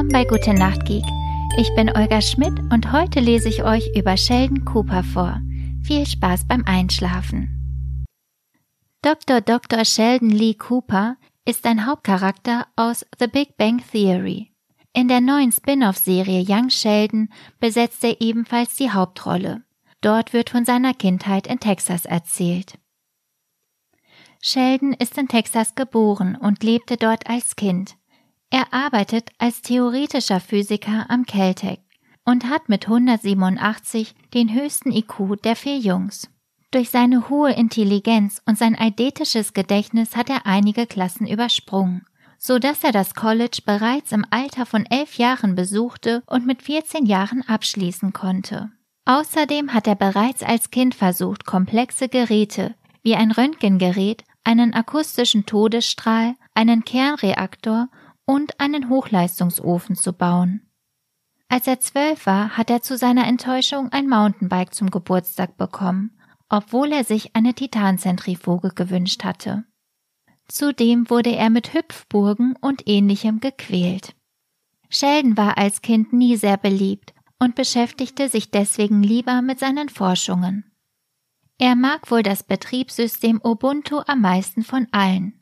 Willkommen bei Gute Nacht Geek. Ich bin Olga Schmidt und heute lese ich euch über Sheldon Cooper vor. Viel Spaß beim Einschlafen. Dr. Dr. Sheldon Lee Cooper ist ein Hauptcharakter aus The Big Bang Theory. In der neuen Spin-off-Serie Young Sheldon besetzt er ebenfalls die Hauptrolle. Dort wird von seiner Kindheit in Texas erzählt. Sheldon ist in Texas geboren und lebte dort als Kind. Er arbeitet als theoretischer Physiker am Caltech und hat mit 187 den höchsten IQ der vier Jungs. Durch seine hohe Intelligenz und sein eidetisches Gedächtnis hat er einige Klassen übersprungen, so dass er das College bereits im Alter von elf Jahren besuchte und mit 14 Jahren abschließen konnte. Außerdem hat er bereits als Kind versucht, komplexe Geräte wie ein Röntgengerät, einen akustischen Todesstrahl, einen Kernreaktor und einen Hochleistungsofen zu bauen. Als er zwölf war, hat er zu seiner Enttäuschung ein Mountainbike zum Geburtstag bekommen, obwohl er sich eine Titanzentrifuge gewünscht hatte. Zudem wurde er mit Hüpfburgen und ähnlichem gequält. Sheldon war als Kind nie sehr beliebt und beschäftigte sich deswegen lieber mit seinen Forschungen. Er mag wohl das Betriebssystem Ubuntu am meisten von allen.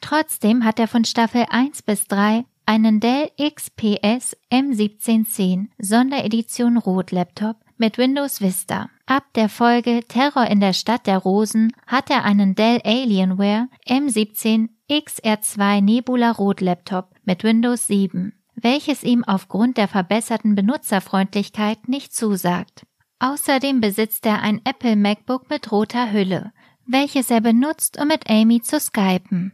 Trotzdem hat er von Staffel 1 bis 3 einen Dell XPS M1710 Sonderedition Rot Laptop mit Windows Vista. Ab der Folge Terror in der Stadt der Rosen hat er einen Dell Alienware M17 XR2 Nebula Rot Laptop mit Windows 7, welches ihm aufgrund der verbesserten Benutzerfreundlichkeit nicht zusagt. Außerdem besitzt er ein Apple MacBook mit roter Hülle, welches er benutzt, um mit Amy zu skypen.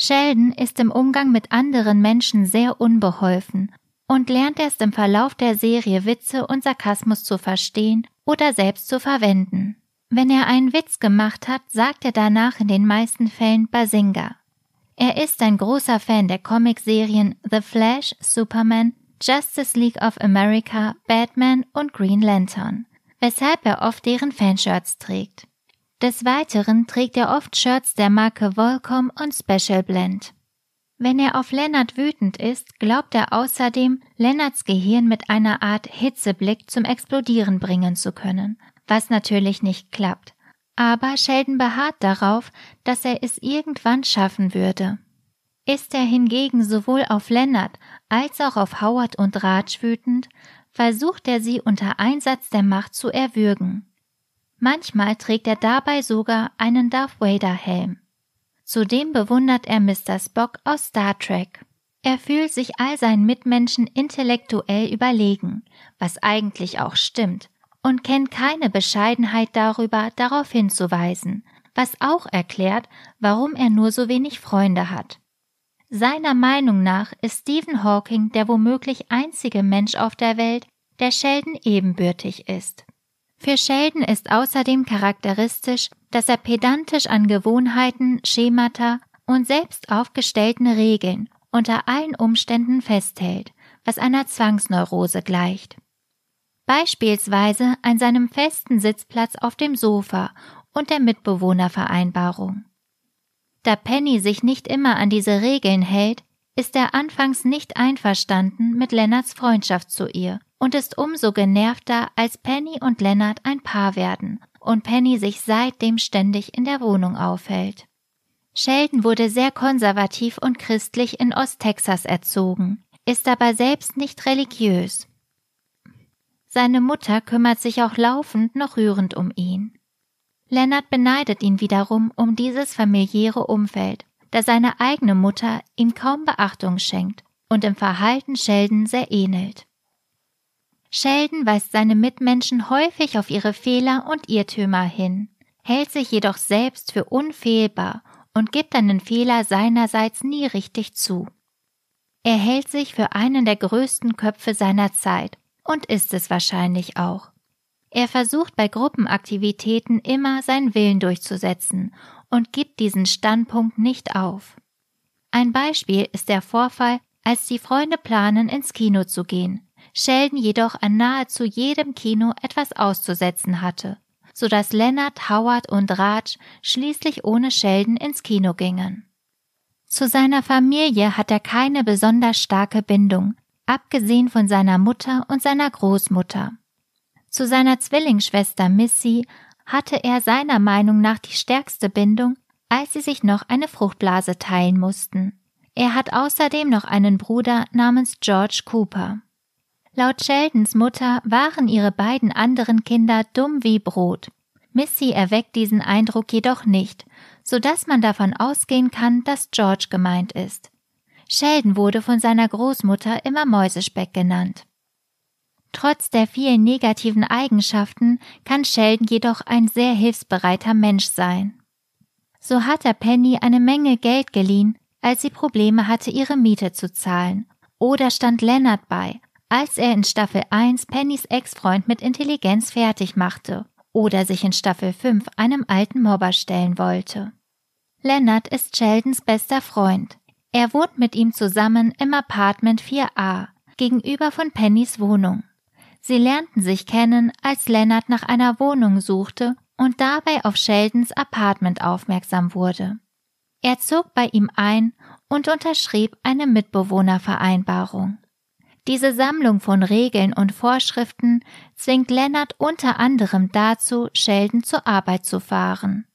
Sheldon ist im Umgang mit anderen Menschen sehr unbeholfen und lernt erst im Verlauf der Serie Witze und Sarkasmus zu verstehen oder selbst zu verwenden. Wenn er einen Witz gemacht hat, sagt er danach in den meisten Fällen Basinga. Er ist ein großer Fan der Comicserien The Flash, Superman, Justice League of America, Batman und Green Lantern, weshalb er oft deren Fanshirts trägt. Des Weiteren trägt er oft Shirts der Marke Volcom und Special Blend. Wenn er auf Lennart wütend ist, glaubt er außerdem, Lennarts Gehirn mit einer Art Hitzeblick zum Explodieren bringen zu können, was natürlich nicht klappt. Aber Sheldon beharrt darauf, dass er es irgendwann schaffen würde. Ist er hingegen sowohl auf Lennart als auch auf Howard und Raj wütend, versucht er sie unter Einsatz der Macht zu erwürgen. Manchmal trägt er dabei sogar einen Darth Vader Helm. Zudem bewundert er Mr. Spock aus Star Trek. Er fühlt sich all seinen Mitmenschen intellektuell überlegen, was eigentlich auch stimmt, und kennt keine Bescheidenheit darüber, darauf hinzuweisen, was auch erklärt, warum er nur so wenig Freunde hat. Seiner Meinung nach ist Stephen Hawking der womöglich einzige Mensch auf der Welt, der Sheldon ebenbürtig ist. Für Sheldon ist außerdem charakteristisch, dass er pedantisch an Gewohnheiten, Schemata und selbst aufgestellten Regeln unter allen Umständen festhält, was einer Zwangsneurose gleicht. Beispielsweise an seinem festen Sitzplatz auf dem Sofa und der Mitbewohnervereinbarung. Da Penny sich nicht immer an diese Regeln hält, ist er anfangs nicht einverstanden mit Lennarts Freundschaft zu ihr und ist umso genervter, als Penny und Lennart ein Paar werden und Penny sich seitdem ständig in der Wohnung aufhält. Sheldon wurde sehr konservativ und christlich in Osttexas erzogen, ist aber selbst nicht religiös. Seine Mutter kümmert sich auch laufend noch rührend um ihn. Lennart beneidet ihn wiederum um dieses familiäre Umfeld, da seine eigene Mutter ihm kaum Beachtung schenkt und im Verhalten Sheldon sehr ähnelt. Sheldon weist seine Mitmenschen häufig auf ihre Fehler und Irrtümer hin, hält sich jedoch selbst für unfehlbar und gibt einen Fehler seinerseits nie richtig zu. Er hält sich für einen der größten Köpfe seiner Zeit und ist es wahrscheinlich auch. Er versucht bei Gruppenaktivitäten immer seinen Willen durchzusetzen und gibt diesen Standpunkt nicht auf. Ein Beispiel ist der Vorfall, als die Freunde planen, ins Kino zu gehen. Sheldon jedoch an nahezu jedem Kino etwas auszusetzen hatte, so dass Leonard, Howard und Raj schließlich ohne Sheldon ins Kino gingen. Zu seiner Familie hat er keine besonders starke Bindung, abgesehen von seiner Mutter und seiner Großmutter. Zu seiner Zwillingsschwester Missy hatte er seiner Meinung nach die stärkste Bindung, als sie sich noch eine Fruchtblase teilen mussten. Er hat außerdem noch einen Bruder namens George Cooper. Laut Sheldons Mutter waren ihre beiden anderen Kinder dumm wie Brot. Missy erweckt diesen Eindruck jedoch nicht, so dass man davon ausgehen kann, dass George gemeint ist. Sheldon wurde von seiner Großmutter immer Mäusespeck genannt. Trotz der vielen negativen Eigenschaften kann Sheldon jedoch ein sehr hilfsbereiter Mensch sein. So hat er Penny eine Menge Geld geliehen, als sie Probleme hatte, ihre Miete zu zahlen, oder stand Leonard bei, als er in Staffel 1 Pennys Ex-Freund mit Intelligenz fertig machte oder sich in Staffel 5 einem alten Mobber stellen wollte. Leonard ist Sheldons bester Freund. Er wohnt mit ihm zusammen im Apartment 4a, gegenüber von Pennys Wohnung. Sie lernten sich kennen, als Leonard nach einer Wohnung suchte und dabei auf Sheldons Apartment aufmerksam wurde. Er zog bei ihm ein und unterschrieb eine Mitbewohnervereinbarung. Diese Sammlung von Regeln und Vorschriften zwingt Leonard unter anderem dazu, Sheldon zur Arbeit zu fahren.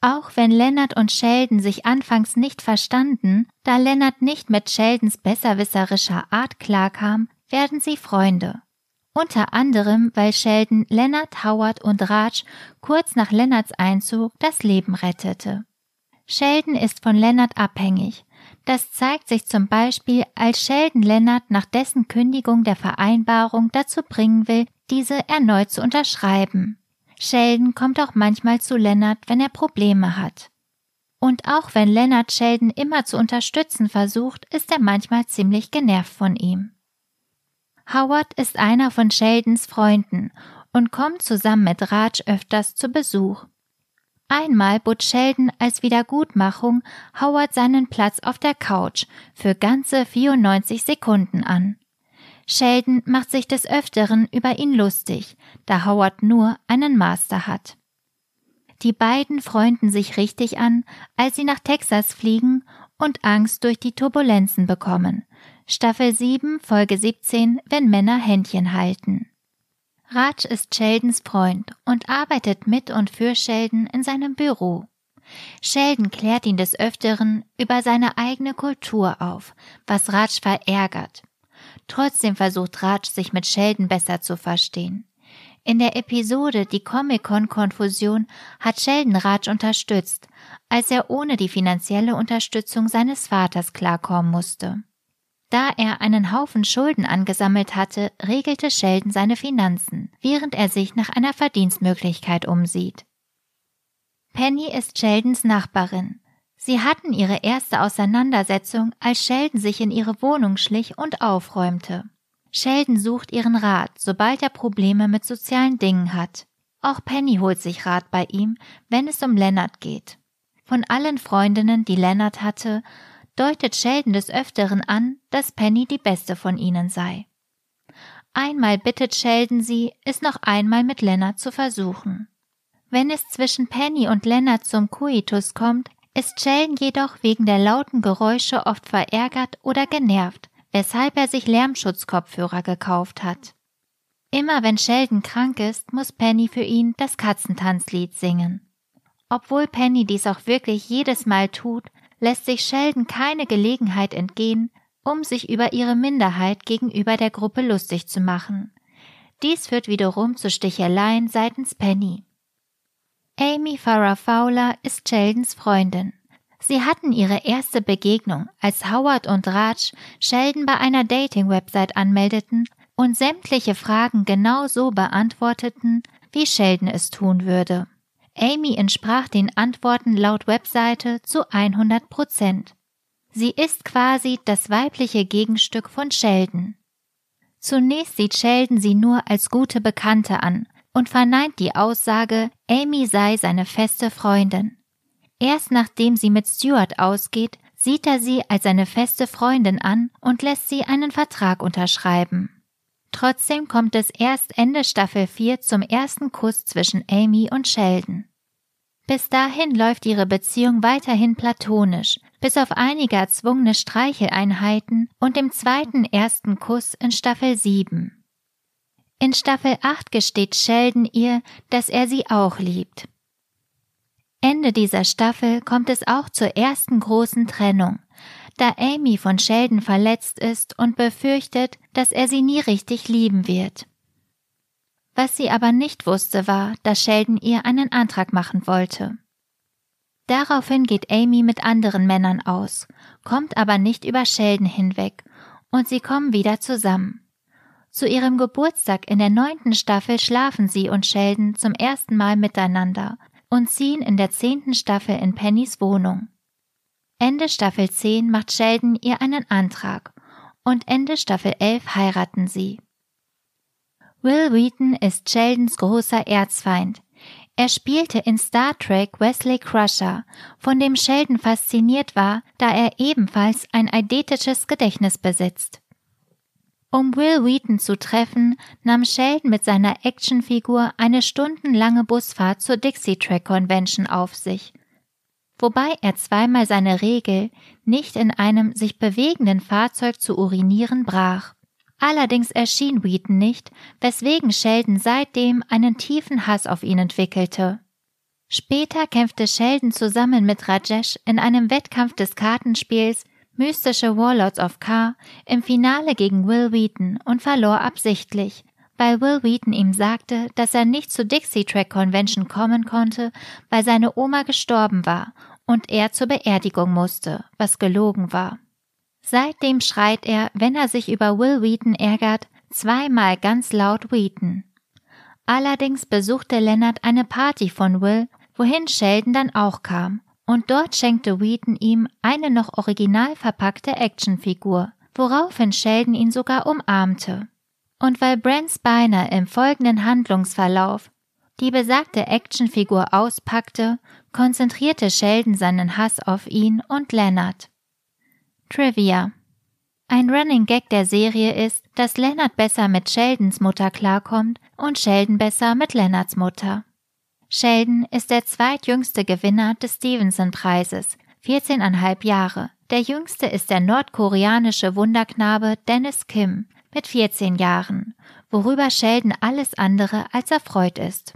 Auch wenn Leonard und Sheldon sich anfangs nicht verstanden, da Leonard nicht mit Sheldons besserwisserischer Art klarkam, werden sie Freunde. Unter anderem, weil Sheldon Leonard, Howard und Raj kurz nach Leonards Einzug das Leben rettete. Sheldon ist von Leonard abhängig. Das zeigt sich zum Beispiel, als Sheldon Leonard nach dessen Kündigung der Vereinbarung dazu bringen will, diese erneut zu unterschreiben. Sheldon kommt auch manchmal zu Leonard, wenn er Probleme hat. Und auch wenn Leonard Sheldon immer zu unterstützen versucht, ist er manchmal ziemlich genervt von ihm. Howard ist einer von Sheldons Freunden und kommt zusammen mit Raj öfters zu Besuch. Einmal bot Sheldon als Wiedergutmachung Howard seinen Platz auf der Couch für ganze 94 Sekunden an. Sheldon macht sich des Öfteren über ihn lustig, da Howard nur einen Master hat. Die beiden freunden sich richtig an, als sie nach Texas fliegen und Angst durch die Turbulenzen bekommen, Staffel 7, Folge 17, wenn Männer Händchen halten. Raj ist Sheldons Freund und arbeitet mit und für Sheldon in seinem Büro. Sheldon klärt ihn des Öfteren über seine eigene Kultur auf, was Raj verärgert. Trotzdem versucht Raj sich mit Sheldon besser zu verstehen. In der Episode Die Comic-Con-Konfusion hat Sheldon Raj unterstützt, als er ohne die finanzielle Unterstützung seines Vaters klarkommen musste. Da er einen Haufen Schulden angesammelt hatte, regelte Sheldon seine Finanzen, während er sich nach einer Verdienstmöglichkeit umsieht. Penny ist Sheldons Nachbarin. Sie hatten ihre erste Auseinandersetzung, als Sheldon sich in ihre Wohnung schlich und aufräumte. Sheldon sucht ihren Rat, sobald er Probleme mit sozialen Dingen hat. Auch Penny holt sich Rat bei ihm, wenn es um Leonard geht. Von allen Freundinnen, die Leonard hatte, deutet Sheldon des Öfteren an, dass Penny die beste von ihnen sei. Einmal bittet Sheldon sie, es noch einmal mit Leonard zu versuchen. Wenn es zwischen Penny und Leonard zum Coitus kommt, ist Sheldon jedoch wegen der lauten Geräusche oft verärgert oder genervt, weshalb er sich Lärmschutzkopfhörer gekauft hat. Immer wenn Sheldon krank ist, muss Penny für ihn das Katzentanzlied singen. Obwohl Penny dies auch wirklich jedes Mal tut, lässt sich Sheldon keine Gelegenheit entgehen, um sich über ihre Minderheit gegenüber der Gruppe lustig zu machen. Dies führt wiederum zu Sticheleien seitens Penny. Amy Farrah Fowler ist Sheldons Freundin. Sie hatten ihre erste Begegnung, als Howard und Raj Sheldon bei einer Dating-Website anmeldeten und sämtliche Fragen genau so beantworteten, wie Sheldon es tun würde. Amy entsprach den Antworten laut Webseite zu 100 Prozent. Sie ist quasi das weibliche Gegenstück von Sheldon. Zunächst sieht Sheldon sie nur als gute Bekannte an und verneint die Aussage, Amy sei seine feste Freundin. Erst nachdem sie mit Stuart ausgeht, sieht er sie als seine feste Freundin an und lässt sie einen Vertrag unterschreiben. Trotzdem kommt es erst Ende Staffel 4 zum ersten Kuss zwischen Amy und Sheldon. Bis dahin läuft ihre Beziehung weiterhin platonisch, bis auf einige erzwungene Streicheleinheiten und dem zweiten ersten Kuss in Staffel 7. In Staffel 8 gesteht Sheldon ihr, dass er sie auch liebt. Ende dieser Staffel kommt es auch zur ersten großen Trennung, da Amy von Sheldon verletzt ist und befürchtet, dass er sie nie richtig lieben wird. Was sie aber nicht wusste war, dass Sheldon ihr einen Antrag machen wollte. Daraufhin geht Amy mit anderen Männern aus, kommt aber nicht über Sheldon hinweg, und sie kommen wieder zusammen. Zu ihrem Geburtstag in der neunten Staffel schlafen sie und Sheldon zum ersten Mal miteinander und ziehen in der zehnten Staffel in Pennys Wohnung. Ende Staffel 10 macht Sheldon ihr einen Antrag und Ende Staffel 11 heiraten sie. Will Wheaton ist Sheldons großer Erzfeind, er spielte in Star Trek Wesley Crusher, von dem Sheldon fasziniert war, da er ebenfalls ein eidetisches Gedächtnis besitzt. Um Will Wheaton zu treffen, nahm Sheldon mit seiner Actionfigur eine stundenlange Busfahrt zur Dixie Track Convention auf sich, wobei er zweimal seine Regel, nicht in einem sich bewegenden Fahrzeug zu urinieren, brach. Allerdings erschien Wheaton nicht, weswegen Sheldon seitdem einen tiefen Hass auf ihn entwickelte. Später kämpfte Sheldon zusammen mit Rajesh in einem Wettkampf des Kartenspiels Mystische Warlords of K im Finale gegen Will Wheaton und verlor absichtlich, weil Will Wheaton ihm sagte, dass er nicht zur Dixie Track Convention kommen konnte, weil seine Oma gestorben war und er zur Beerdigung musste, was gelogen war. Seitdem schreit er, wenn er sich über Will Wheaton ärgert, zweimal ganz laut Wheaton. Allerdings besuchte Leonard eine Party von Will, wohin Sheldon dann auch kam, und dort schenkte Wheaton ihm eine noch original verpackte Actionfigur, woraufhin Sheldon ihn sogar umarmte. Und weil Brent Spiner im folgenden Handlungsverlauf die besagte Actionfigur auspackte, konzentrierte Sheldon seinen Hass auf ihn und Leonard. Trivia ein Running Gag der Serie ist, dass Leonard besser mit Sheldons Mutter klarkommt und Sheldon besser mit Leonards Mutter. Sheldon ist der zweitjüngste Gewinner des Stevenson-Preises, 14,5 Jahre. Der jüngste ist der nordkoreanische Wunderknabe Dennis Kim mit 14 Jahren, worüber Sheldon alles andere als erfreut ist.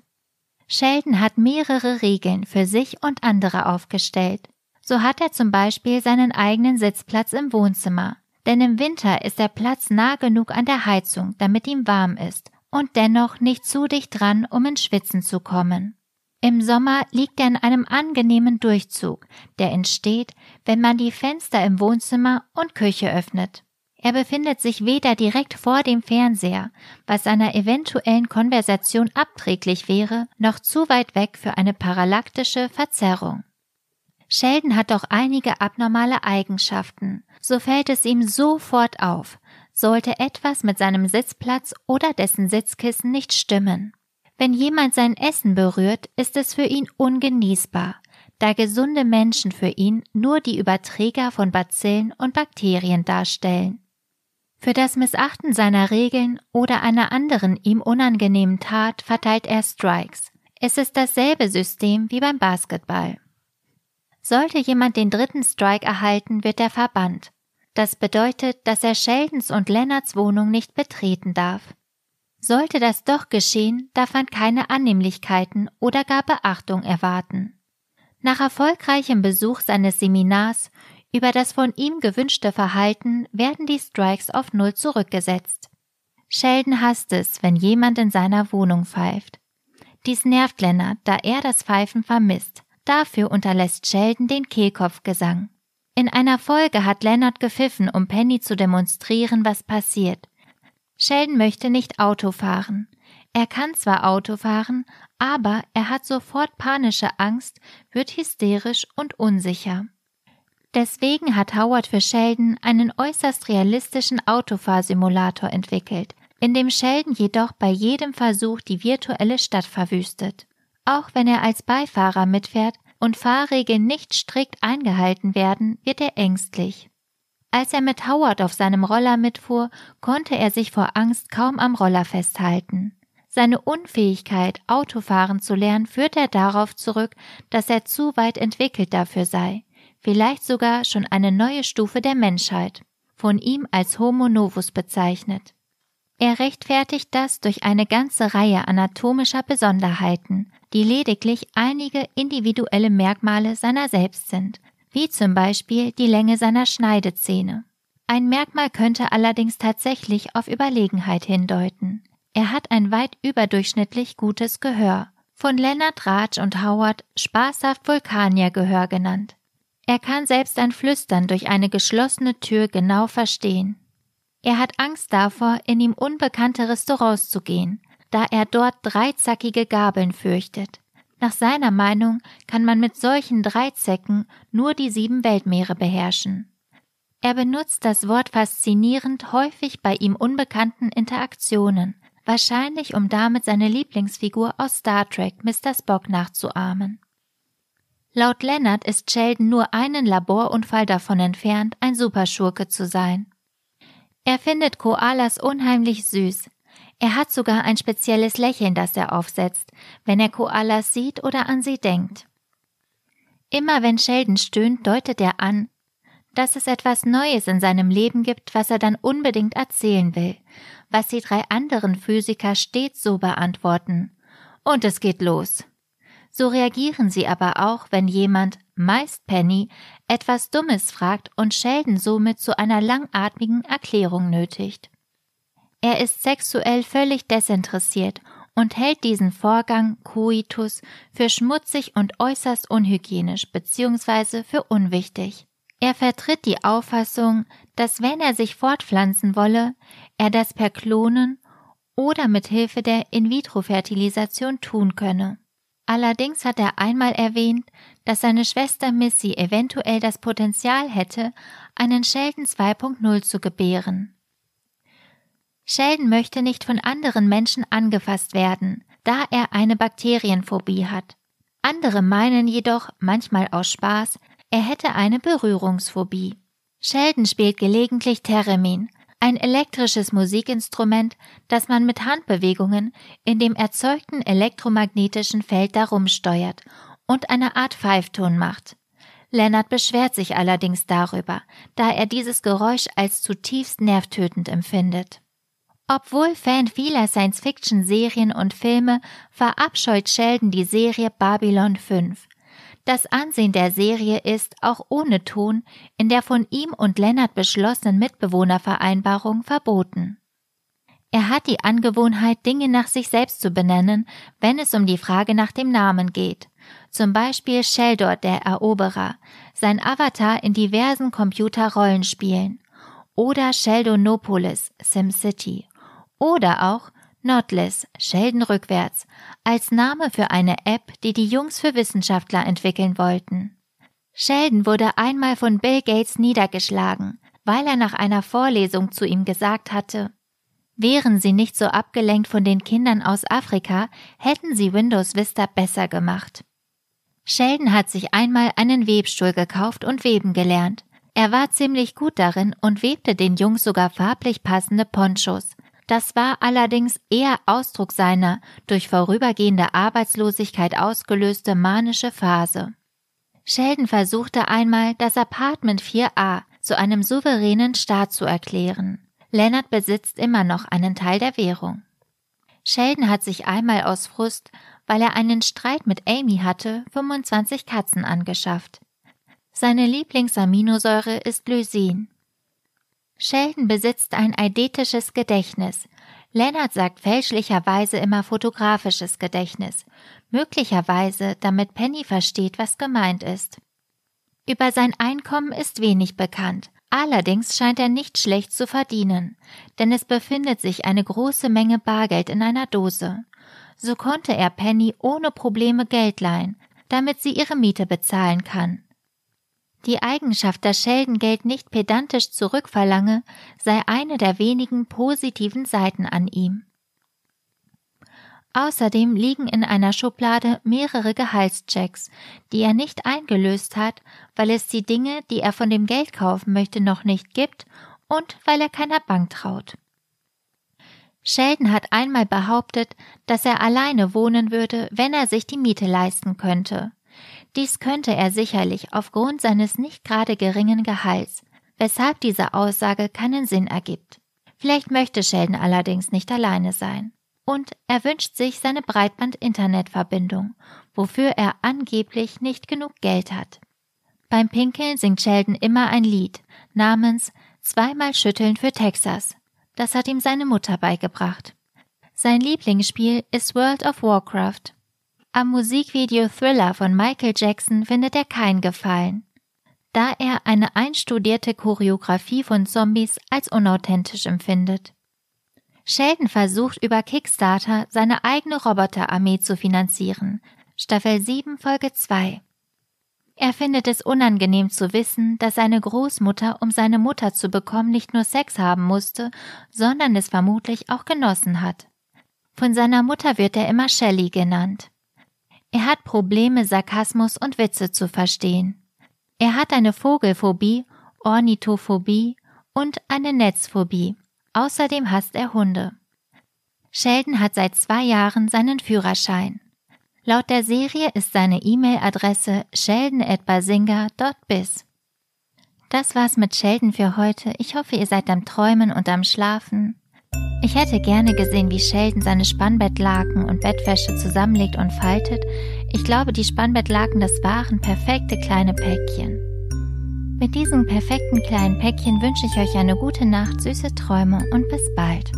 Sheldon hat mehrere Regeln für sich und andere aufgestellt. So hat er zum Beispiel seinen eigenen Sitzplatz im Wohnzimmer, denn im Winter ist der Platz nah genug an der Heizung, damit ihm warm ist, und dennoch nicht zu dicht dran, um ins Schwitzen zu kommen. Im Sommer liegt er in einem angenehmen Durchzug, der entsteht, wenn man die Fenster im Wohnzimmer und Küche öffnet. Er befindet sich weder direkt vor dem Fernseher, was einer eventuellen Konversation abträglich wäre, noch zu weit weg für eine parallaktische Verzerrung. Sheldon hat auch einige abnormale Eigenschaften. So fällt es ihm sofort auf, sollte etwas mit seinem Sitzplatz oder dessen Sitzkissen nicht stimmen. Wenn jemand sein Essen berührt, ist es für ihn ungenießbar, da gesunde Menschen für ihn nur die Überträger von Bazillen und Bakterien darstellen. Für das Missachten seiner Regeln oder einer anderen ihm unangenehmen Tat verteilt er Strikes. Es ist dasselbe System wie beim Basketball. Sollte jemand den dritten Strike erhalten, wird er verbannt. Das bedeutet, dass er Sheldons und Lennarts Wohnung nicht betreten darf. Sollte das doch geschehen, darf man keine Annehmlichkeiten oder gar Beachtung erwarten. Nach erfolgreichem Besuch seines Seminars über das von ihm gewünschte Verhalten werden die Strikes auf Null zurückgesetzt. Sheldon hasst es, wenn jemand in seiner Wohnung pfeift. Dies nervt Lennart, da er das Pfeifen vermisst, Dafür unterlässt Sheldon den Kehlkopfgesang. In einer Folge hat Leonard gepfiffen, um Penny zu demonstrieren, was passiert. Sheldon möchte nicht Auto fahren. Er kann zwar Auto fahren, aber er hat sofort panische Angst, wird hysterisch und unsicher. Deswegen hat Howard für Sheldon einen äußerst realistischen Autofahrsimulator entwickelt, in dem Sheldon jedoch bei jedem Versuch die virtuelle Stadt verwüstet. Auch wenn er als Beifahrer mitfährt und Fahrregeln nicht strikt eingehalten werden, wird er ängstlich. Als er mit Howard auf seinem Roller mitfuhr, konnte er sich vor Angst kaum am Roller festhalten. Seine Unfähigkeit, Autofahren zu lernen, führt er darauf zurück, dass er zu weit entwickelt dafür sei. Vielleicht sogar schon eine neue Stufe der Menschheit, von ihm als Homo novus bezeichnet. Er rechtfertigt das durch eine ganze Reihe anatomischer Besonderheiten, die lediglich einige individuelle Merkmale seiner selbst sind, wie zum Beispiel die Länge seiner Schneidezähne. Ein Merkmal könnte allerdings tatsächlich auf Überlegenheit hindeuten. Er hat ein weit überdurchschnittlich gutes Gehör, von Leonard Ratsch und Howard spaßhaft Vulkaniergehör genannt. Er kann selbst ein Flüstern durch eine geschlossene Tür genau verstehen. Er hat Angst davor, in ihm unbekannte Restaurants zu gehen, da er dort dreizackige Gabeln fürchtet. Nach seiner Meinung kann man mit solchen Dreizecken nur die sieben Weltmeere beherrschen. Er benutzt das Wort faszinierend häufig bei ihm unbekannten Interaktionen, wahrscheinlich um damit seine Lieblingsfigur aus Star Trek Mr. Spock nachzuahmen. Laut Leonard ist Sheldon nur einen Laborunfall davon entfernt, ein Superschurke zu sein. Er findet Koalas unheimlich süß. Er hat sogar ein spezielles Lächeln, das er aufsetzt, wenn er Koalas sieht oder an sie denkt. Immer wenn Sheldon stöhnt, deutet er an, dass es etwas Neues in seinem Leben gibt, was er dann unbedingt erzählen will, was die drei anderen Physiker stets so beantworten. Und es geht los. So reagieren sie aber auch, wenn jemand, meist Penny, etwas Dummes fragt und Sheldon somit zu einer langatmigen Erklärung nötigt. Er ist sexuell völlig desinteressiert und hält diesen Vorgang Coitus für schmutzig und äußerst unhygienisch bzw. für unwichtig. Er vertritt die Auffassung, dass wenn er sich fortpflanzen wolle, er das per Klonen oder mit Hilfe der In-vitro-Fertilisation tun könne. Allerdings hat er einmal erwähnt, dass seine Schwester Missy eventuell das Potenzial hätte, einen Sheldon 2.0 zu gebären. Sheldon möchte nicht von anderen Menschen angefasst werden, da er eine Bakterienphobie hat. Andere meinen jedoch, manchmal aus Spaß, er hätte eine Berührungsphobie. Sheldon spielt gelegentlich Theremin, ein elektrisches Musikinstrument, das man mit Handbewegungen in dem erzeugten elektromagnetischen Feld darum steuert und eine Art Pfeifton macht. Leonard beschwert sich allerdings darüber, da er dieses Geräusch als zutiefst nervtötend empfindet. Obwohl Fan vieler Science-Fiction-Serien und Filme verabscheut Sheldon die Serie Babylon 5, das Ansehen der Serie ist, auch ohne Ton, in der von ihm und Lennart beschlossenen Mitbewohnervereinbarung verboten. Er hat die Angewohnheit, Dinge nach sich selbst zu benennen, wenn es um die Frage nach dem Namen geht. Zum Beispiel Sheldor der Eroberer, sein Avatar in diversen Computerrollenspielen. Oder Sheldonopolis, SimCity. Oder auch Nodless, Sheldon rückwärts, als Name für eine App, die die Jungs für Wissenschaftler entwickeln wollten. Sheldon wurde einmal von Bill Gates niedergeschlagen, weil er nach einer Vorlesung zu ihm gesagt hatte, Wären Sie nicht so abgelenkt von den Kindern aus Afrika, hätten Sie Windows Vista besser gemacht. Sheldon hat sich einmal einen Webstuhl gekauft und weben gelernt. Er war ziemlich gut darin und webte den Jungs sogar farblich passende Ponchos, das war allerdings eher Ausdruck seiner durch vorübergehende Arbeitslosigkeit ausgelöste manische Phase. Sheldon versuchte einmal, das Apartment 4a zu einem souveränen Staat zu erklären. Leonard besitzt immer noch einen Teil der Währung. Sheldon hat sich einmal aus Frust, weil er einen Streit mit Amy hatte, 25 Katzen angeschafft. Seine Lieblingsaminosäure ist Lysin. Sheldon besitzt ein eidetisches Gedächtnis. Leonard sagt fälschlicherweise immer fotografisches Gedächtnis, möglicherweise damit Penny versteht, was gemeint ist. Über sein Einkommen ist wenig bekannt, allerdings scheint er nicht schlecht zu verdienen, denn es befindet sich eine große Menge Bargeld in einer Dose. So konnte er Penny ohne Probleme Geld leihen, damit sie ihre Miete bezahlen kann. Die Eigenschaft, dass Sheldon Geld nicht pedantisch zurückverlange, sei eine der wenigen positiven Seiten an ihm. Außerdem liegen in einer Schublade mehrere Gehaltschecks, die er nicht eingelöst hat, weil es die Dinge, die er von dem Geld kaufen möchte, noch nicht gibt und weil er keiner Bank traut. Sheldon hat einmal behauptet, dass er alleine wohnen würde, wenn er sich die Miete leisten könnte. Dies könnte er sicherlich aufgrund seines nicht gerade geringen Gehalts, weshalb diese Aussage keinen Sinn ergibt. Vielleicht möchte Sheldon allerdings nicht alleine sein. Und er wünscht sich seine Breitband-Internetverbindung, wofür er angeblich nicht genug Geld hat. Beim Pinkeln singt Sheldon immer ein Lied namens Zweimal Schütteln für Texas. Das hat ihm seine Mutter beigebracht. Sein Lieblingsspiel ist World of Warcraft. Am Musikvideo Thriller von Michael Jackson findet er kein Gefallen, da er eine einstudierte Choreografie von Zombies als unauthentisch empfindet. Sheldon versucht über Kickstarter seine eigene Roboterarmee zu finanzieren. Staffel 7 Folge 2. Er findet es unangenehm zu wissen, dass seine Großmutter, um seine Mutter zu bekommen, nicht nur Sex haben musste, sondern es vermutlich auch genossen hat. Von seiner Mutter wird er immer Shelley genannt. Er hat Probleme, Sarkasmus und Witze zu verstehen. Er hat eine Vogelphobie, Ornithophobie und eine Netzphobie. Außerdem hasst er Hunde. Sheldon hat seit zwei Jahren seinen Führerschein. Laut der Serie ist seine E-Mail-Adresse sheldon@basinga.biz. Das war's mit Sheldon für heute. Ich hoffe, ihr seid am Träumen und am Schlafen. Ich hätte gerne gesehen, wie Sheldon seine Spannbettlaken und Bettwäsche zusammenlegt und faltet. Ich glaube, die Spannbettlaken, das waren perfekte kleine Päckchen. Mit diesen perfekten kleinen Päckchen wünsche ich euch eine gute Nacht, süße Träume und bis bald.